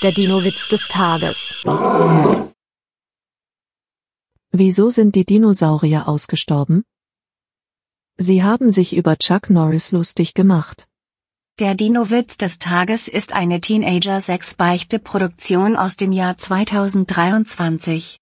Der Dino-Witz des Tages. Wieso sind die Dinosaurier ausgestorben? Sie haben sich über Chuck Norris lustig gemacht. Der Dino-Witz des Tages ist eine Teenager-6-Beichte-Produktion aus dem Jahr 2023.